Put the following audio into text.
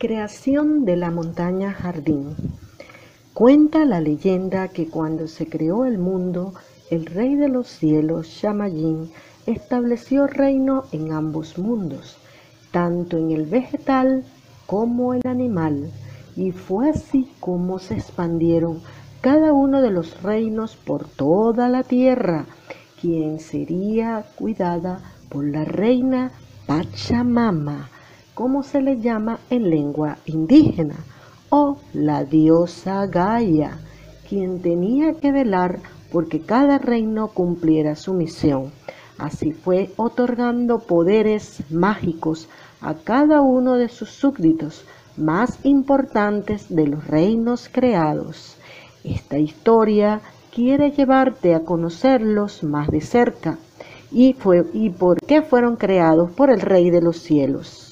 Creación de la montaña jardín. Cuenta la leyenda que cuando se creó el mundo, el rey de los cielos, Shamayín, estableció reino en ambos mundos, tanto en el vegetal como el animal, y fue así como se expandieron cada uno de los reinos por toda la tierra, quien sería cuidada por la reina Pachamama como se le llama en lengua indígena, o la diosa Gaia, quien tenía que velar porque cada reino cumpliera su misión. Así fue otorgando poderes mágicos a cada uno de sus súbditos más importantes de los reinos creados. Esta historia quiere llevarte a conocerlos más de cerca y, fue, y por qué fueron creados por el Rey de los cielos.